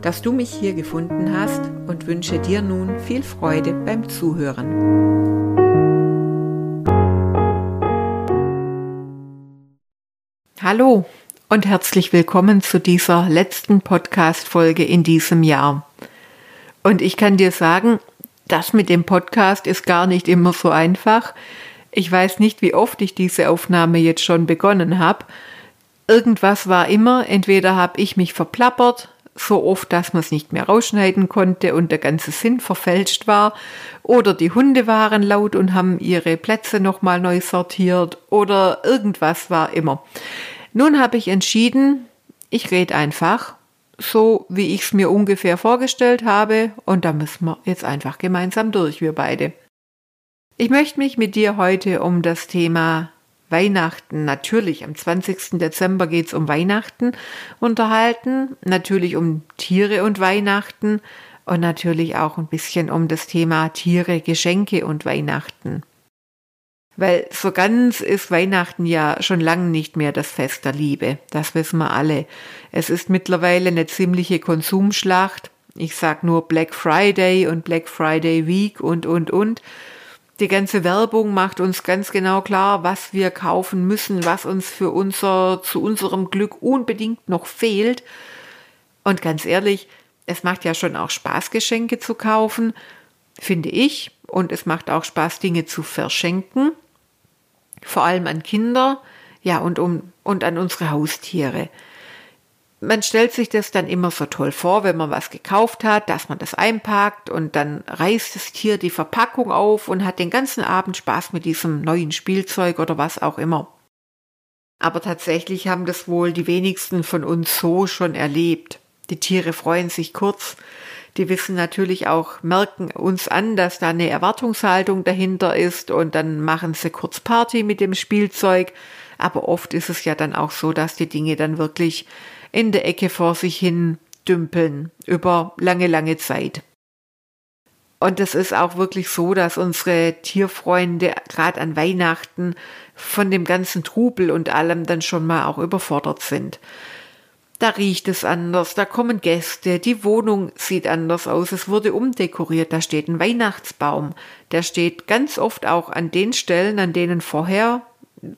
dass du mich hier gefunden hast und wünsche dir nun viel Freude beim Zuhören. Hallo und herzlich willkommen zu dieser letzten Podcast-Folge in diesem Jahr. Und ich kann dir sagen, das mit dem Podcast ist gar nicht immer so einfach. Ich weiß nicht, wie oft ich diese Aufnahme jetzt schon begonnen habe. Irgendwas war immer, entweder habe ich mich verplappert, so oft, dass man es nicht mehr rausschneiden konnte und der ganze Sinn verfälscht war. Oder die Hunde waren laut und haben ihre Plätze nochmal neu sortiert. Oder irgendwas war immer. Nun habe ich entschieden, ich rede einfach, so wie ich es mir ungefähr vorgestellt habe. Und da müssen wir jetzt einfach gemeinsam durch, wir beide. Ich möchte mich mit dir heute um das Thema Weihnachten, natürlich am 20. Dezember geht es um Weihnachten unterhalten, natürlich um Tiere und Weihnachten und natürlich auch ein bisschen um das Thema Tiere, Geschenke und Weihnachten. Weil so ganz ist Weihnachten ja schon lange nicht mehr das Fest der Liebe, das wissen wir alle. Es ist mittlerweile eine ziemliche Konsumschlacht. Ich sag nur Black Friday und Black Friday Week und und und. Die ganze Werbung macht uns ganz genau klar, was wir kaufen müssen, was uns für unser, zu unserem Glück unbedingt noch fehlt. Und ganz ehrlich, es macht ja schon auch Spaß, Geschenke zu kaufen, finde ich. Und es macht auch Spaß, Dinge zu verschenken. Vor allem an Kinder, ja, und um, und an unsere Haustiere man stellt sich das dann immer so toll vor, wenn man was gekauft hat, dass man das einpackt und dann reißt das Tier die Verpackung auf und hat den ganzen Abend Spaß mit diesem neuen Spielzeug oder was auch immer. Aber tatsächlich haben das wohl die wenigsten von uns so schon erlebt. Die Tiere freuen sich kurz. Die wissen natürlich auch, merken uns an, dass da eine Erwartungshaltung dahinter ist und dann machen sie kurz Party mit dem Spielzeug. Aber oft ist es ja dann auch so, dass die Dinge dann wirklich in der Ecke vor sich hin dümpeln über lange, lange Zeit. Und es ist auch wirklich so, dass unsere Tierfreunde gerade an Weihnachten von dem ganzen Trubel und allem dann schon mal auch überfordert sind. Da riecht es anders, da kommen Gäste, die Wohnung sieht anders aus, es wurde umdekoriert, da steht ein Weihnachtsbaum, der steht ganz oft auch an den Stellen, an denen vorher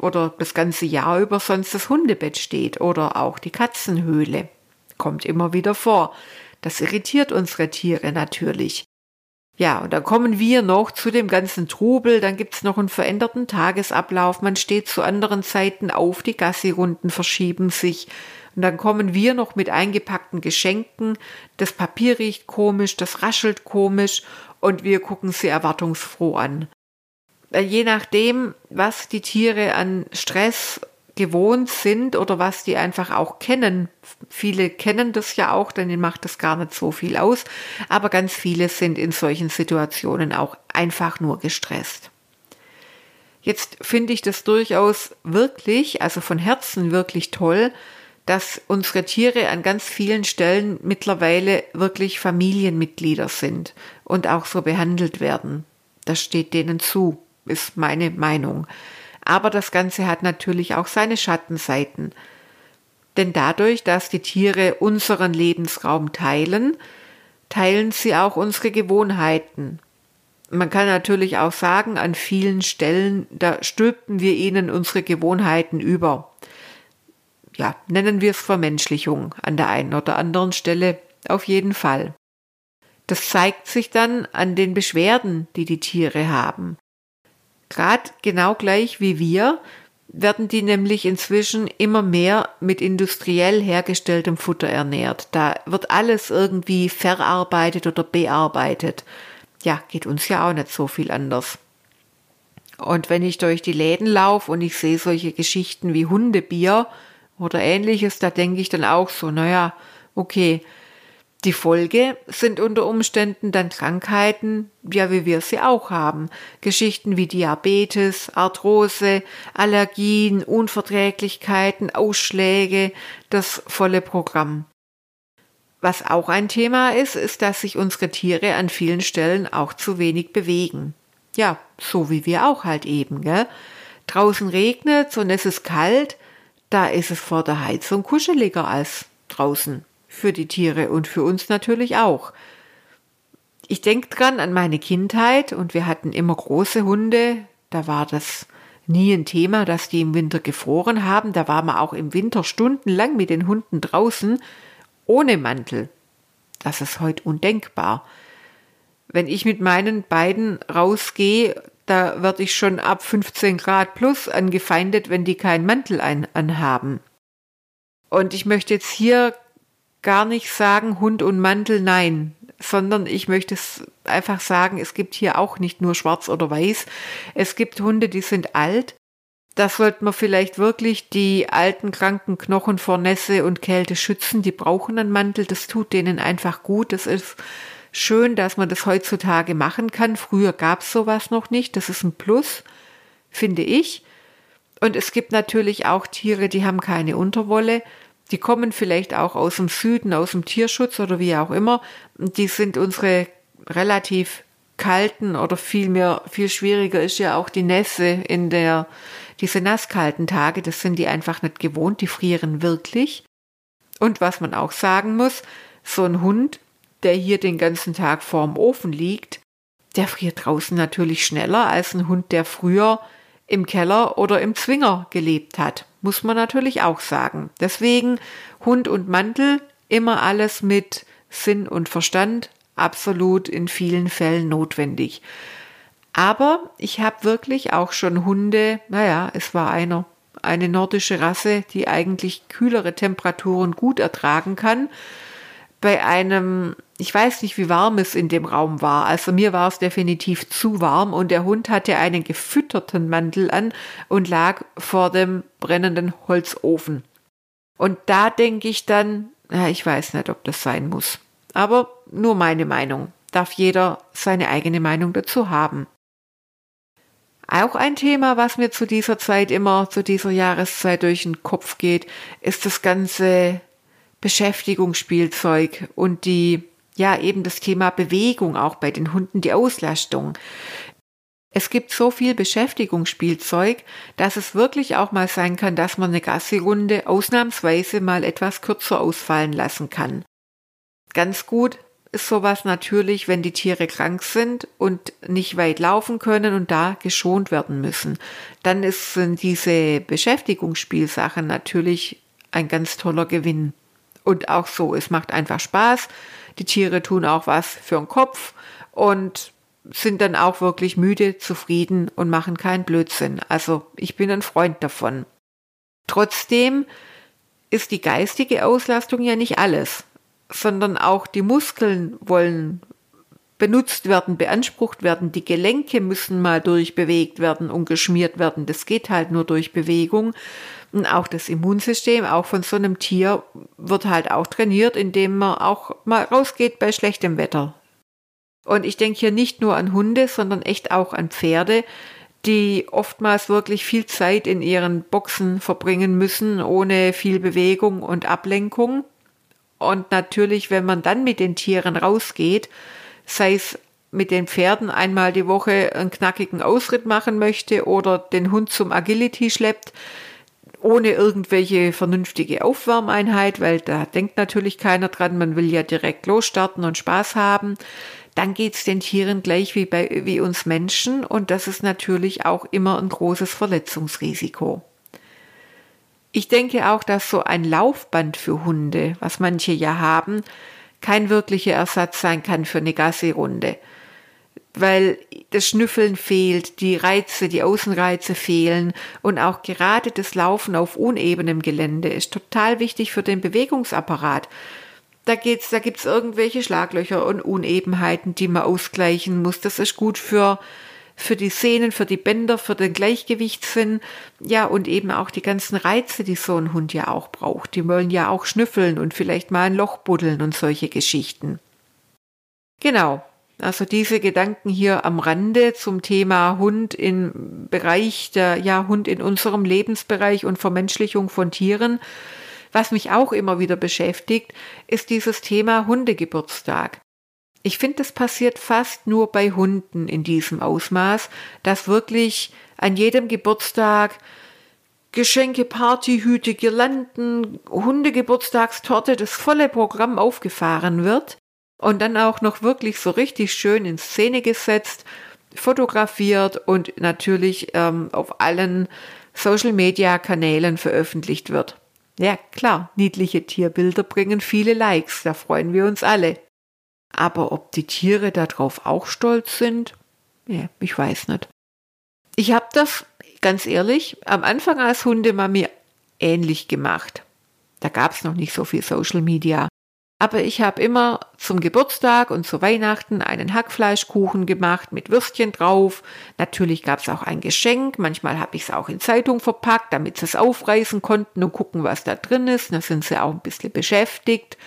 oder das ganze Jahr über sonst das Hundebett steht oder auch die Katzenhöhle. Kommt immer wieder vor. Das irritiert unsere Tiere natürlich. Ja, und dann kommen wir noch zu dem ganzen Trubel, dann gibt's noch einen veränderten Tagesablauf, man steht zu anderen Zeiten auf, die Gassirunden verschieben sich, und dann kommen wir noch mit eingepackten Geschenken, das Papier riecht komisch, das raschelt komisch, und wir gucken sie erwartungsfroh an je nachdem, was die Tiere an Stress gewohnt sind oder was die einfach auch kennen. Viele kennen das ja auch, denn ihnen macht das gar nicht so viel aus, aber ganz viele sind in solchen Situationen auch einfach nur gestresst. Jetzt finde ich das durchaus wirklich, also von Herzen wirklich toll, dass unsere Tiere an ganz vielen Stellen mittlerweile wirklich Familienmitglieder sind und auch so behandelt werden. Das steht denen zu ist meine Meinung. Aber das Ganze hat natürlich auch seine Schattenseiten. Denn dadurch, dass die Tiere unseren Lebensraum teilen, teilen sie auch unsere Gewohnheiten. Man kann natürlich auch sagen, an vielen Stellen, da stülpten wir ihnen unsere Gewohnheiten über. Ja, nennen wir es Vermenschlichung an der einen oder anderen Stelle auf jeden Fall. Das zeigt sich dann an den Beschwerden, die die Tiere haben. Gerade genau gleich wie wir werden die nämlich inzwischen immer mehr mit industriell hergestelltem Futter ernährt. Da wird alles irgendwie verarbeitet oder bearbeitet. Ja, geht uns ja auch nicht so viel anders. Und wenn ich durch die Läden laufe und ich sehe solche Geschichten wie Hundebier oder ähnliches, da denke ich dann auch so, naja, okay, Die Folge sind unter Umständen dann Krankheiten, ja, wie wir sie auch haben. Geschichten wie Diabetes, Arthrose, Allergien, Unverträglichkeiten, Ausschläge, das volle Programm. Was auch ein Thema ist, ist, dass sich unsere Tiere an vielen Stellen auch zu wenig bewegen. Ja, so wie wir auch halt eben, gell? Draußen regnet und es ist kalt, da ist es vor der Heizung kuscheliger als draußen für die Tiere und für uns natürlich auch. Ich denke dran an meine Kindheit und wir hatten immer große Hunde. Da war das nie ein Thema, dass die im Winter gefroren haben. Da war man auch im Winter stundenlang mit den Hunden draußen ohne Mantel. Das ist heute undenkbar. Wenn ich mit meinen beiden rausgehe, da werde ich schon ab 15 Grad plus angefeindet, wenn die keinen Mantel anhaben. Und ich möchte jetzt hier gar nicht sagen Hund und Mantel, nein, sondern ich möchte es einfach sagen, es gibt hier auch nicht nur schwarz oder weiß. Es gibt Hunde, die sind alt. Da sollte man vielleicht wirklich die alten kranken Knochen vor Nässe und Kälte schützen. Die brauchen einen Mantel. Das tut denen einfach gut. Das ist schön, dass man das heutzutage machen kann. Früher gab es sowas noch nicht. Das ist ein Plus, finde ich. Und es gibt natürlich auch Tiere, die haben keine Unterwolle. Die kommen vielleicht auch aus dem Süden, aus dem Tierschutz oder wie auch immer. Die sind unsere relativ kalten oder vielmehr, viel schwieriger ist ja auch die Nässe in der, diese nasskalten Tage, das sind die einfach nicht gewohnt, die frieren wirklich. Und was man auch sagen muss, so ein Hund, der hier den ganzen Tag vorm Ofen liegt, der friert draußen natürlich schneller als ein Hund, der früher im Keller oder im Zwinger gelebt hat muss man natürlich auch sagen. Deswegen Hund und Mantel immer alles mit Sinn und Verstand, absolut in vielen Fällen notwendig. Aber ich habe wirklich auch schon Hunde, naja, es war einer, eine nordische Rasse, die eigentlich kühlere Temperaturen gut ertragen kann bei einem, ich weiß nicht, wie warm es in dem Raum war. Also mir war es definitiv zu warm und der Hund hatte einen gefütterten Mantel an und lag vor dem brennenden Holzofen. Und da denke ich dann, ja, ich weiß nicht, ob das sein muss. Aber nur meine Meinung. Darf jeder seine eigene Meinung dazu haben. Auch ein Thema, was mir zu dieser Zeit immer, zu dieser Jahreszeit durch den Kopf geht, ist das ganze Beschäftigungsspielzeug und die, ja, eben das Thema Bewegung auch bei den Hunden, die Auslastung. Es gibt so viel Beschäftigungsspielzeug, dass es wirklich auch mal sein kann, dass man eine Gassi-Runde ausnahmsweise mal etwas kürzer ausfallen lassen kann. Ganz gut ist sowas natürlich, wenn die Tiere krank sind und nicht weit laufen können und da geschont werden müssen. Dann ist, sind diese Beschäftigungsspielsachen natürlich ein ganz toller Gewinn. Und auch so, es macht einfach Spaß. Die Tiere tun auch was für den Kopf und sind dann auch wirklich müde, zufrieden und machen keinen Blödsinn. Also ich bin ein Freund davon. Trotzdem ist die geistige Auslastung ja nicht alles, sondern auch die Muskeln wollen benutzt werden, beansprucht werden. Die Gelenke müssen mal durchbewegt werden und geschmiert werden. Das geht halt nur durch Bewegung. Und auch das Immunsystem, auch von so einem Tier, wird halt auch trainiert, indem man auch mal rausgeht bei schlechtem Wetter. Und ich denke hier nicht nur an Hunde, sondern echt auch an Pferde, die oftmals wirklich viel Zeit in ihren Boxen verbringen müssen, ohne viel Bewegung und Ablenkung. Und natürlich, wenn man dann mit den Tieren rausgeht, sei es mit den Pferden einmal die Woche einen knackigen Ausritt machen möchte oder den Hund zum Agility schleppt, ohne irgendwelche vernünftige Aufwärmeinheit, weil da denkt natürlich keiner dran, man will ja direkt losstarten und Spaß haben. Dann geht's den Tieren gleich wie bei wie uns Menschen und das ist natürlich auch immer ein großes Verletzungsrisiko. Ich denke auch, dass so ein Laufband für Hunde, was manche ja haben, kein wirklicher Ersatz sein kann für eine Gassi-Runde weil das Schnüffeln fehlt, die Reize, die Außenreize fehlen und auch gerade das Laufen auf unebenem Gelände ist total wichtig für den Bewegungsapparat. Da geht's, da gibt's irgendwelche Schlaglöcher und Unebenheiten, die man ausgleichen muss. Das ist gut für für die Sehnen, für die Bänder, für den Gleichgewichtssinn. Ja, und eben auch die ganzen Reize, die so ein Hund ja auch braucht. Die wollen ja auch schnüffeln und vielleicht mal ein Loch buddeln und solche Geschichten. Genau. Also diese Gedanken hier am Rande zum Thema Hund im Bereich der, ja, Hund in unserem Lebensbereich und Vermenschlichung von Tieren. Was mich auch immer wieder beschäftigt, ist dieses Thema Hundegeburtstag. Ich finde, das passiert fast nur bei Hunden in diesem Ausmaß, dass wirklich an jedem Geburtstag Geschenke, Partyhüte, Girlanden, Hundegeburtstagstorte, das volle Programm aufgefahren wird und dann auch noch wirklich so richtig schön in Szene gesetzt, fotografiert und natürlich ähm, auf allen Social-Media-Kanälen veröffentlicht wird. Ja, klar, niedliche Tierbilder bringen viele Likes, da freuen wir uns alle. Aber ob die Tiere darauf auch stolz sind? Ja, ich weiß nicht. Ich habe das, ganz ehrlich, am Anfang als Hundemami ähnlich gemacht. Da gab es noch nicht so viel Social Media. Aber ich habe immer zum Geburtstag und zu Weihnachten einen Hackfleischkuchen gemacht mit Würstchen drauf. Natürlich gab es auch ein Geschenk. Manchmal habe ich es auch in Zeitung verpackt, damit sie es aufreißen konnten und gucken, was da drin ist. Da sind sie auch ein bisschen beschäftigt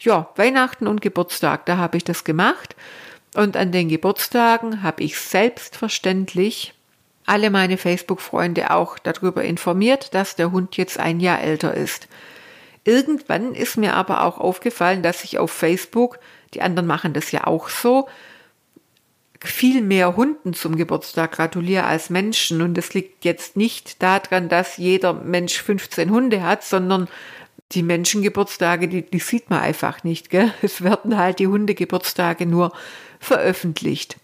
ja, Weihnachten und Geburtstag, da habe ich das gemacht. Und an den Geburtstagen habe ich selbstverständlich alle meine Facebook-Freunde auch darüber informiert, dass der Hund jetzt ein Jahr älter ist. Irgendwann ist mir aber auch aufgefallen, dass ich auf Facebook, die anderen machen das ja auch so, viel mehr Hunden zum Geburtstag gratuliere als Menschen. Und das liegt jetzt nicht daran, dass jeder Mensch 15 Hunde hat, sondern die Menschengeburtstage, die, die sieht man einfach nicht. Gell? Es werden halt die Hundegeburtstage nur veröffentlicht.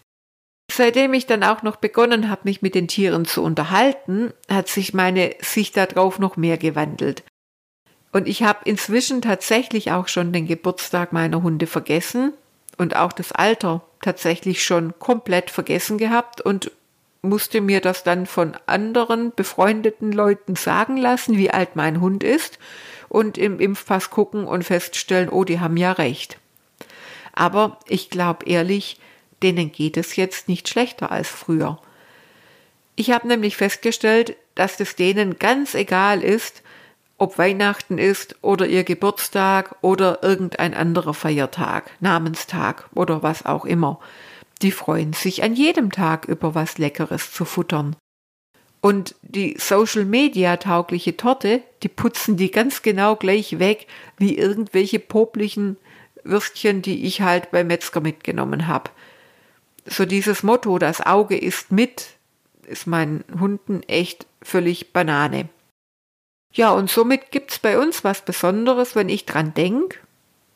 Seitdem ich dann auch noch begonnen habe, mich mit den Tieren zu unterhalten, hat sich meine Sicht darauf noch mehr gewandelt. Und ich habe inzwischen tatsächlich auch schon den Geburtstag meiner Hunde vergessen und auch das Alter tatsächlich schon komplett vergessen gehabt und musste mir das dann von anderen befreundeten Leuten sagen lassen, wie alt mein Hund ist und im Impfpass gucken und feststellen, oh, die haben ja recht. Aber ich glaube ehrlich, denen geht es jetzt nicht schlechter als früher. Ich habe nämlich festgestellt, dass es denen ganz egal ist, ob Weihnachten ist oder ihr Geburtstag oder irgendein anderer Feiertag, Namenstag oder was auch immer. Die freuen sich an jedem Tag über was Leckeres zu futtern. Und die Social Media taugliche Torte, die putzen die ganz genau gleich weg wie irgendwelche poplichen Würstchen, die ich halt beim Metzger mitgenommen habe. So dieses Motto, das Auge ist mit, ist meinen Hunden echt völlig Banane. Ja, und somit gibt's bei uns was Besonderes, wenn ich dran denk,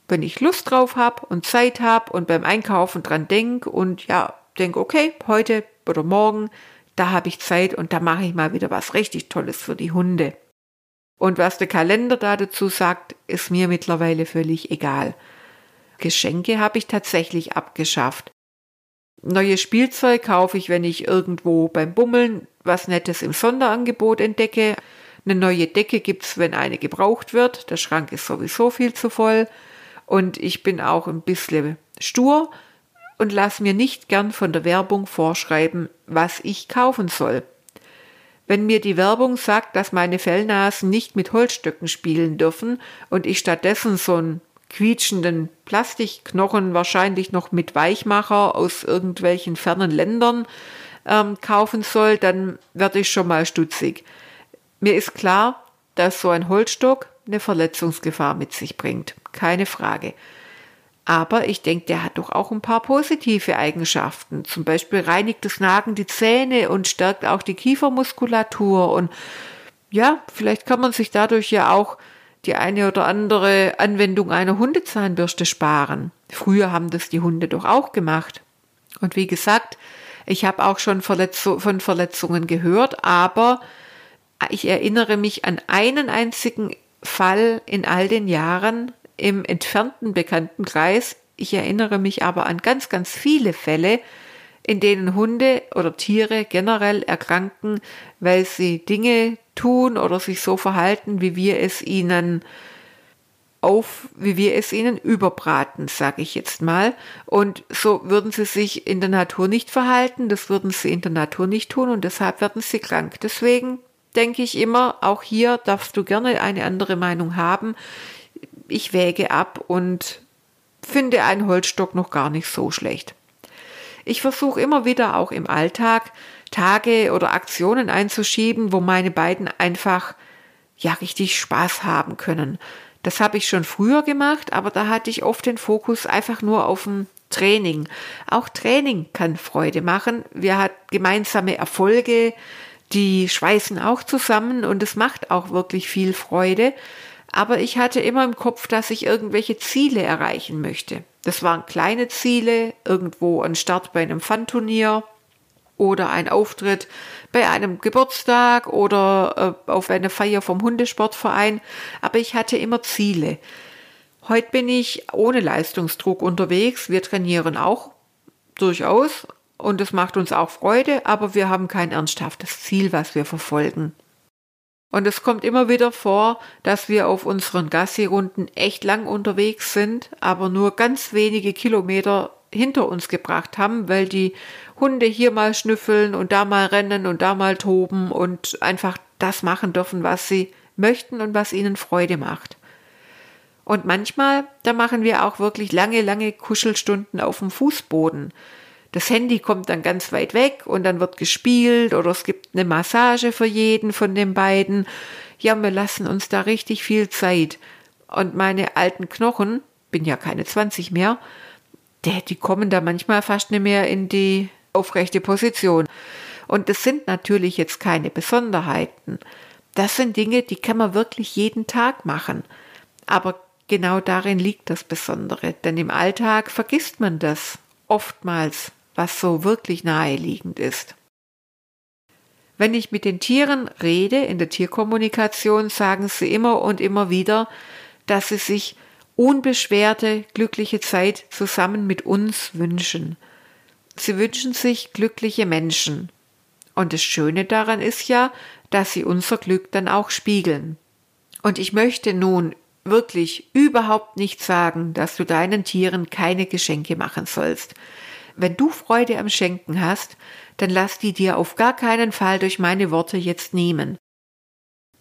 wenn ich Lust drauf hab und Zeit hab und beim Einkaufen dran denk und ja, denk, okay, heute oder morgen da habe ich Zeit und da mache ich mal wieder was richtig Tolles für die Hunde. Und was der Kalender da dazu sagt, ist mir mittlerweile völlig egal. Geschenke habe ich tatsächlich abgeschafft. Neues Spielzeug kaufe ich, wenn ich irgendwo beim Bummeln was Nettes im Sonderangebot entdecke. Eine neue Decke gibt's, wenn eine gebraucht wird. Der Schrank ist sowieso viel zu voll. Und ich bin auch ein bisschen stur und lass mir nicht gern von der Werbung vorschreiben, was ich kaufen soll. Wenn mir die Werbung sagt, dass meine Fellnasen nicht mit Holzstöcken spielen dürfen und ich stattdessen so einen quietschenden Plastikknochen wahrscheinlich noch mit Weichmacher aus irgendwelchen fernen Ländern ähm, kaufen soll, dann werde ich schon mal stutzig. Mir ist klar, dass so ein Holzstock eine Verletzungsgefahr mit sich bringt. Keine Frage. Aber ich denke, der hat doch auch ein paar positive Eigenschaften. Zum Beispiel reinigt das Nagen die Zähne und stärkt auch die Kiefermuskulatur. Und ja, vielleicht kann man sich dadurch ja auch die eine oder andere Anwendung einer Hundezahnbürste sparen. Früher haben das die Hunde doch auch gemacht. Und wie gesagt, ich habe auch schon Verletzu von Verletzungen gehört, aber ich erinnere mich an einen einzigen Fall in all den Jahren, im entfernten Bekanntenkreis. Ich erinnere mich aber an ganz, ganz viele Fälle, in denen Hunde oder Tiere generell erkranken, weil sie Dinge tun oder sich so verhalten, wie wir es ihnen auf, wie wir es ihnen überbraten, sage ich jetzt mal. Und so würden sie sich in der Natur nicht verhalten, das würden sie in der Natur nicht tun und deshalb werden sie krank. Deswegen denke ich immer, auch hier darfst du gerne eine andere Meinung haben. Ich wäge ab und finde einen Holzstock noch gar nicht so schlecht. Ich versuche immer wieder auch im Alltag Tage oder Aktionen einzuschieben, wo meine beiden einfach ja richtig Spaß haben können. Das habe ich schon früher gemacht, aber da hatte ich oft den Fokus einfach nur auf dem Training. Auch Training kann Freude machen. Wir hatten gemeinsame Erfolge, die schweißen auch zusammen und es macht auch wirklich viel Freude. Aber ich hatte immer im Kopf, dass ich irgendwelche Ziele erreichen möchte. Das waren kleine Ziele, irgendwo ein Start bei einem Fun-Turnier oder ein Auftritt bei einem Geburtstag oder äh, auf eine Feier vom Hundesportverein. Aber ich hatte immer Ziele. Heute bin ich ohne Leistungsdruck unterwegs. Wir trainieren auch durchaus und es macht uns auch Freude, aber wir haben kein ernsthaftes Ziel, was wir verfolgen. Und es kommt immer wieder vor, dass wir auf unseren Gassi-Runden echt lang unterwegs sind, aber nur ganz wenige Kilometer hinter uns gebracht haben, weil die Hunde hier mal schnüffeln und da mal rennen und da mal toben und einfach das machen dürfen, was sie möchten und was ihnen Freude macht. Und manchmal, da machen wir auch wirklich lange, lange Kuschelstunden auf dem Fußboden das Handy kommt dann ganz weit weg und dann wird gespielt oder es gibt eine Massage für jeden von den beiden. Ja, wir lassen uns da richtig viel Zeit. Und meine alten Knochen, bin ja keine 20 mehr, die, die kommen da manchmal fast nicht mehr in die aufrechte Position. Und das sind natürlich jetzt keine Besonderheiten. Das sind Dinge, die kann man wirklich jeden Tag machen. Aber genau darin liegt das Besondere, denn im Alltag vergisst man das oftmals was so wirklich naheliegend ist. Wenn ich mit den Tieren rede, in der Tierkommunikation, sagen sie immer und immer wieder, dass sie sich unbeschwerte, glückliche Zeit zusammen mit uns wünschen. Sie wünschen sich glückliche Menschen. Und das Schöne daran ist ja, dass sie unser Glück dann auch spiegeln. Und ich möchte nun wirklich überhaupt nicht sagen, dass du deinen Tieren keine Geschenke machen sollst. Wenn du Freude am Schenken hast, dann lass die dir auf gar keinen Fall durch meine Worte jetzt nehmen.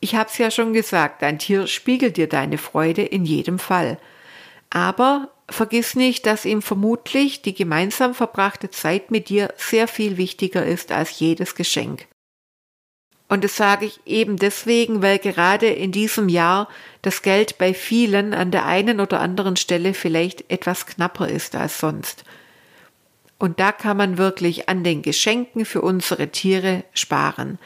Ich hab's ja schon gesagt, dein Tier spiegelt dir deine Freude in jedem Fall. Aber vergiss nicht, dass ihm vermutlich die gemeinsam verbrachte Zeit mit dir sehr viel wichtiger ist als jedes Geschenk. Und das sage ich eben deswegen, weil gerade in diesem Jahr das Geld bei vielen an der einen oder anderen Stelle vielleicht etwas knapper ist als sonst. Und da kann man wirklich an den Geschenken für unsere Tiere sparen.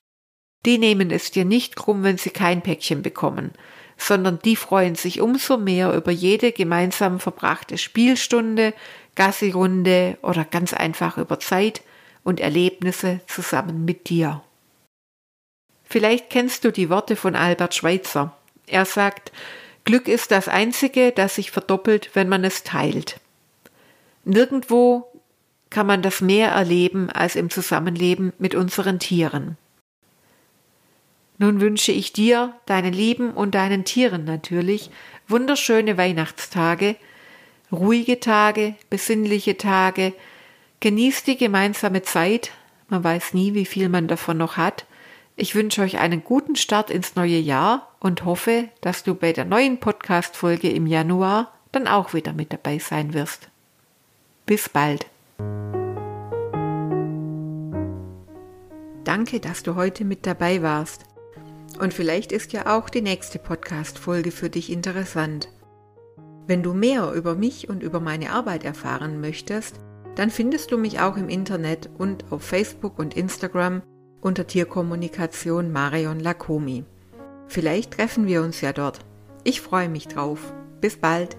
Die nehmen es dir nicht krumm, wenn sie kein Päckchen bekommen, sondern die freuen sich umso mehr über jede gemeinsam verbrachte Spielstunde, Gassirunde oder ganz einfach über Zeit und Erlebnisse zusammen mit dir. Vielleicht kennst du die Worte von Albert Schweitzer. Er sagt, Glück ist das Einzige, das sich verdoppelt, wenn man es teilt. Nirgendwo kann man das mehr erleben als im Zusammenleben mit unseren Tieren. Nun wünsche ich dir, deinen Lieben und deinen Tieren natürlich wunderschöne Weihnachtstage, ruhige Tage, besinnliche Tage, genießt die gemeinsame Zeit, man weiß nie, wie viel man davon noch hat. Ich wünsche euch einen guten Start ins neue Jahr und hoffe, dass du bei der neuen Podcast-Folge im Januar dann auch wieder mit dabei sein wirst. Bis bald. Danke, dass du heute mit dabei warst. Und vielleicht ist ja auch die nächste Podcast-Folge für dich interessant. Wenn du mehr über mich und über meine Arbeit erfahren möchtest, dann findest du mich auch im Internet und auf Facebook und Instagram unter Tierkommunikation Marion Lakomi. Vielleicht treffen wir uns ja dort. Ich freue mich drauf. Bis bald.